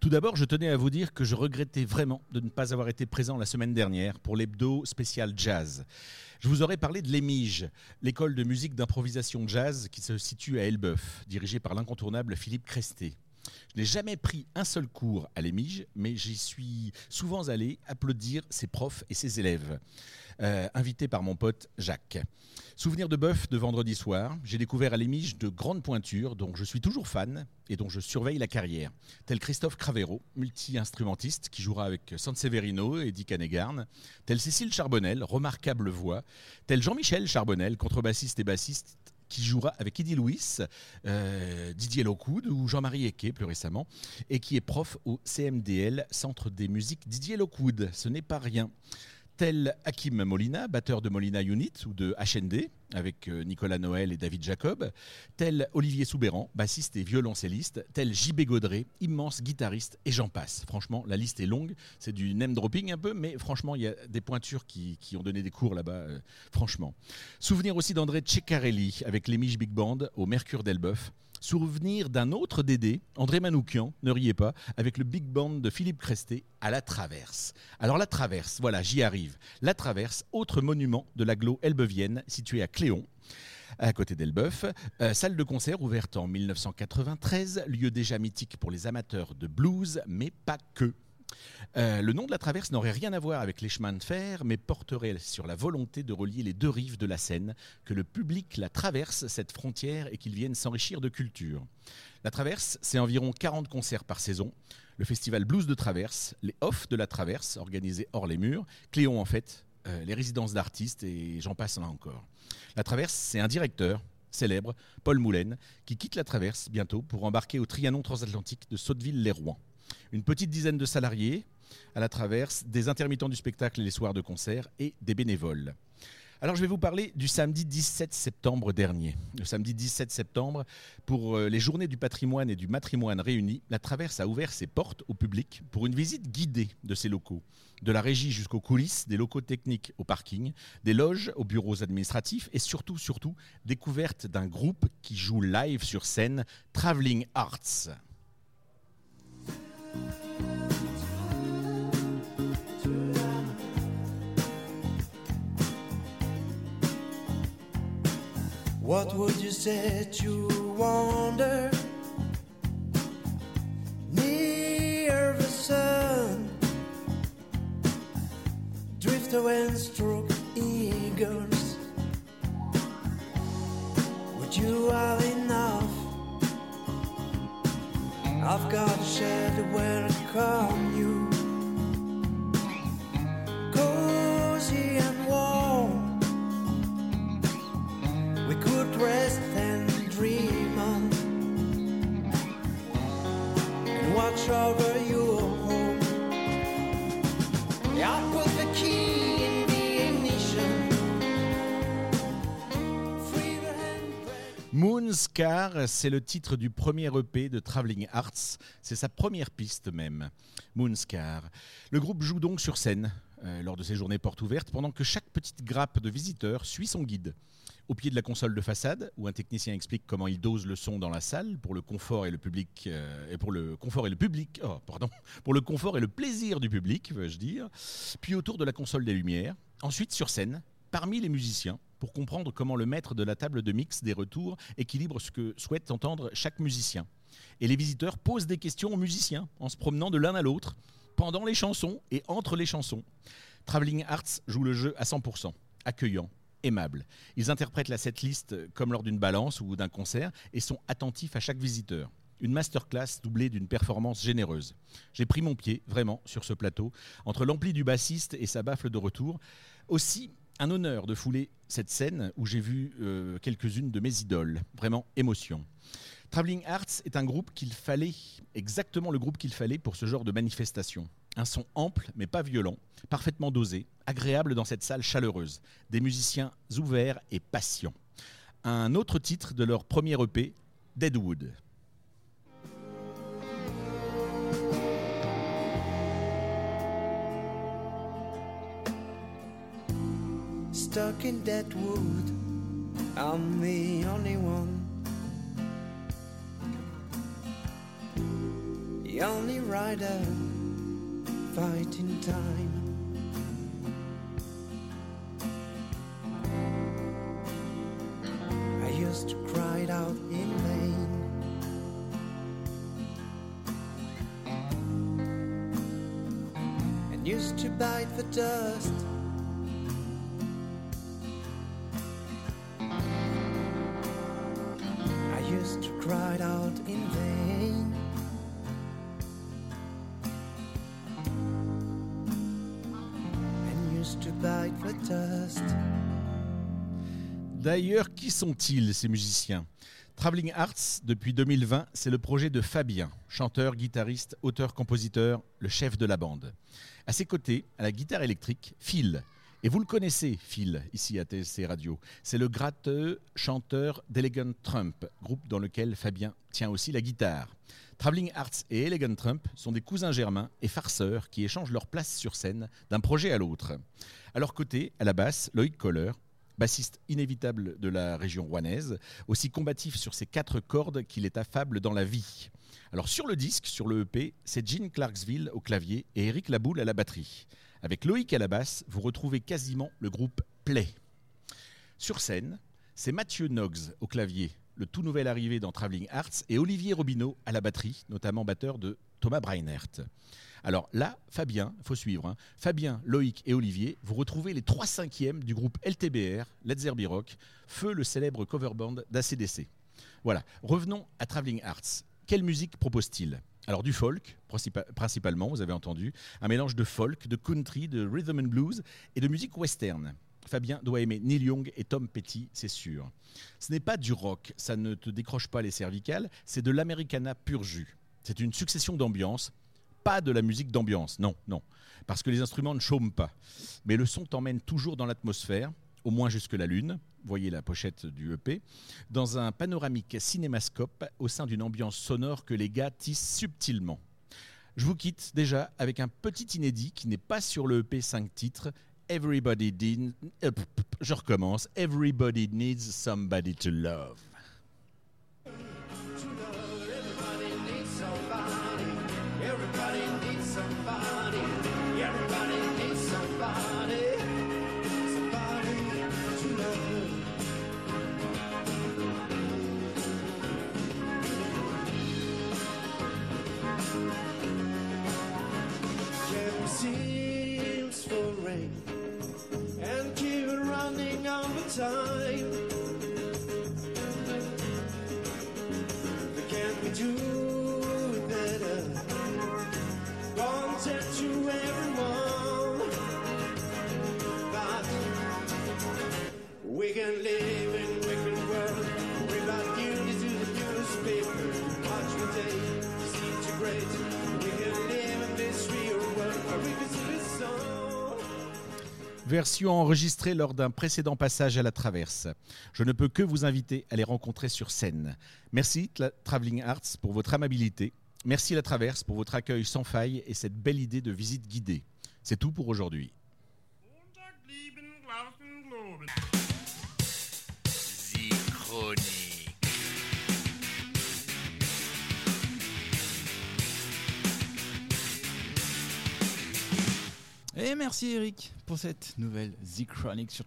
Tout d'abord, je tenais à vous dire que je regrettais vraiment de ne pas avoir été présent la semaine dernière pour l'hebdo spécial jazz. Je vous aurais parlé de l'EMIGE, l'école de musique d'improvisation jazz qui se situe à Elbeuf, dirigée par l'incontournable Philippe Cresté. Je n'ai jamais pris un seul cours à l'EMIGE, mais j'y suis souvent allé applaudir ses profs et ses élèves, euh, invité par mon pote Jacques. Souvenir de bœuf de vendredi soir, j'ai découvert à l'Émige de grandes pointures dont je suis toujours fan et dont je surveille la carrière, tel Christophe Cravero, multi-instrumentiste qui jouera avec Sanseverino et Dick Hanegarn, tel Cécile Charbonnel, remarquable voix, tel Jean-Michel Charbonnel, contrebassiste et bassiste qui jouera avec Eddie Louis, euh, Didier Lockwood ou Jean-Marie Eke plus récemment, et qui est prof au CMDL, Centre des musiques Didier Lockwood. Ce n'est pas rien tel Hakim Molina, batteur de Molina Unit ou de HND, avec euh, Nicolas Noël et David Jacob, tel Olivier Soubéran, bassiste et violoncelliste, tel JB Gaudré, immense guitariste, et j'en passe. Franchement, la liste est longue, c'est du name dropping un peu, mais franchement, il y a des pointures qui, ont donné des cours là-bas, euh, franchement. Souvenir aussi d'André Ceccarelli, avec les Big Band au Mercure d'Elbeuf, Souvenir d'un autre Dédé, André Manoukian, ne riez pas, avec le big band de Philippe Cresté à La Traverse. Alors La Traverse, voilà, j'y arrive. La Traverse, autre monument de l'agglo elbevienne situé à Cléon à côté d'Elbeuf. Euh, salle de concert ouverte en 1993, lieu déjà mythique pour les amateurs de blues, mais pas que. Euh, le nom de la traverse n'aurait rien à voir avec les chemins de fer, mais porterait sur la volonté de relier les deux rives de la Seine, que le public la traverse, cette frontière, et qu'il vienne s'enrichir de culture. La traverse, c'est environ 40 concerts par saison. Le festival Blues de Traverse, les Off de la Traverse, organisés hors les murs, Cléon en fait, euh, les résidences d'artistes, et j'en passe là encore. La Traverse, c'est un directeur, célèbre, Paul Moulin, qui quitte la Traverse bientôt pour embarquer au Trianon transatlantique de Sotteville-les-Rouen une petite dizaine de salariés à la traverse, des intermittents du spectacle et les soirs de concert et des bénévoles. Alors je vais vous parler du samedi 17 septembre dernier. Le samedi 17 septembre, pour euh, les journées du patrimoine et du matrimoine réunis, la Traverse a ouvert ses portes au public pour une visite guidée de ses locaux. De la régie jusqu'aux coulisses, des locaux techniques au parking, des loges aux bureaux administratifs et surtout, surtout, découverte d'un groupe qui joue live sur scène, Traveling Arts. What would you say to wander near the sun? Drift away and stroke eagles. Would you have I've got a shed where I come you. Cozy and warm. We could rest and dream on. And watch over your Moonscar, c'est le titre du premier EP de Traveling Arts. C'est sa première piste même. Moonscar. Le groupe joue donc sur scène euh, lors de ces journées portes ouvertes pendant que chaque petite grappe de visiteurs suit son guide. Au pied de la console de façade, où un technicien explique comment il dose le son dans la salle pour le confort et le public euh, et pour le confort et le public, oh, pardon, pour le confort et le plaisir du public, veux-je dire. Puis autour de la console des lumières. Ensuite sur scène, parmi les musiciens, pour comprendre comment le maître de la table de mix des retours équilibre ce que souhaite entendre chaque musicien. Et les visiteurs posent des questions aux musiciens en se promenant de l'un à l'autre pendant les chansons et entre les chansons. Traveling Arts joue le jeu à 100%, accueillant, aimable. Ils interprètent la setlist comme lors d'une balance ou d'un concert et sont attentifs à chaque visiteur. Une masterclass doublée d'une performance généreuse. J'ai pris mon pied, vraiment, sur ce plateau, entre l'ampli du bassiste et sa baffle de retour. Aussi, un honneur de fouler cette scène où j'ai vu euh, quelques-unes de mes idoles. Vraiment émotion. Traveling Arts est un groupe qu'il fallait, exactement le groupe qu'il fallait pour ce genre de manifestation. Un son ample mais pas violent, parfaitement dosé, agréable dans cette salle chaleureuse. Des musiciens ouverts et patients. Un autre titre de leur premier EP, Deadwood. Stuck in that wood. I'm the only one. The only rider fighting time. I used to cry out in vain. And used to bite the dust. D'ailleurs, qui sont-ils ces musiciens? Traveling Arts, depuis 2020, c'est le projet de Fabien, chanteur, guitariste, auteur-compositeur, le chef de la bande. À ses côtés, à la guitare électrique, Phil. Et vous le connaissez, Phil, ici à TSC Radio. C'est le gratteux chanteur d'Elegant Trump, groupe dans lequel Fabien tient aussi la guitare. Traveling Arts et Elegant Trump sont des cousins germains et farceurs qui échangent leur place sur scène d'un projet à l'autre. À leur côté, à la basse, Loïc Kohler, bassiste inévitable de la région rouennaise, aussi combatif sur ses quatre cordes qu'il est affable dans la vie. Alors sur le disque, sur le EP, c'est Gene Clarksville au clavier et Eric Laboule à la batterie. Avec Loïc à la basse, vous retrouvez quasiment le groupe Play. Sur scène, c'est Mathieu Noggs au clavier, le tout nouvel arrivé dans Traveling Arts, et Olivier Robineau à la batterie, notamment batteur de Thomas Breinert. Alors là, Fabien, faut suivre. hein. Fabien, Loïc et Olivier, vous retrouvez les trois cinquièmes du groupe LTBR, Let's Zerby Rock, feu le célèbre cover band d'ACDC. Voilà, revenons à Traveling Arts. Quelle musique propose-t-il? Alors du folk, principa- principalement, vous avez entendu, un mélange de folk, de country, de rhythm and blues et de musique western. Fabien doit aimer Neil Young et Tom Petty, c'est sûr. Ce n'est pas du rock, ça ne te décroche pas les cervicales, c'est de l'americana pur jus. C'est une succession d'ambiances, pas de la musique d'ambiance, non, non, parce que les instruments ne chôment pas. Mais le son t'emmène toujours dans l'atmosphère, au moins jusque la lune, voyez la pochette du EP, dans un panoramique cinémascope au sein d'une ambiance sonore que les gars tissent subtilement. Je vous quitte déjà avec un petit inédit qui n'est pas sur le EP 5 titres. Everybody did, euh, je recommence. Everybody needs somebody to love. Version enregistrée lors d'un précédent passage à la traverse. Je ne peux que vous inviter à les rencontrer sur scène. Merci Tla- Traveling Arts pour votre amabilité. Merci la traverse pour votre accueil sans faille et cette belle idée de visite guidée. C'est tout pour aujourd'hui. Zichronie. Et merci Eric pour cette nouvelle Z Chronic sur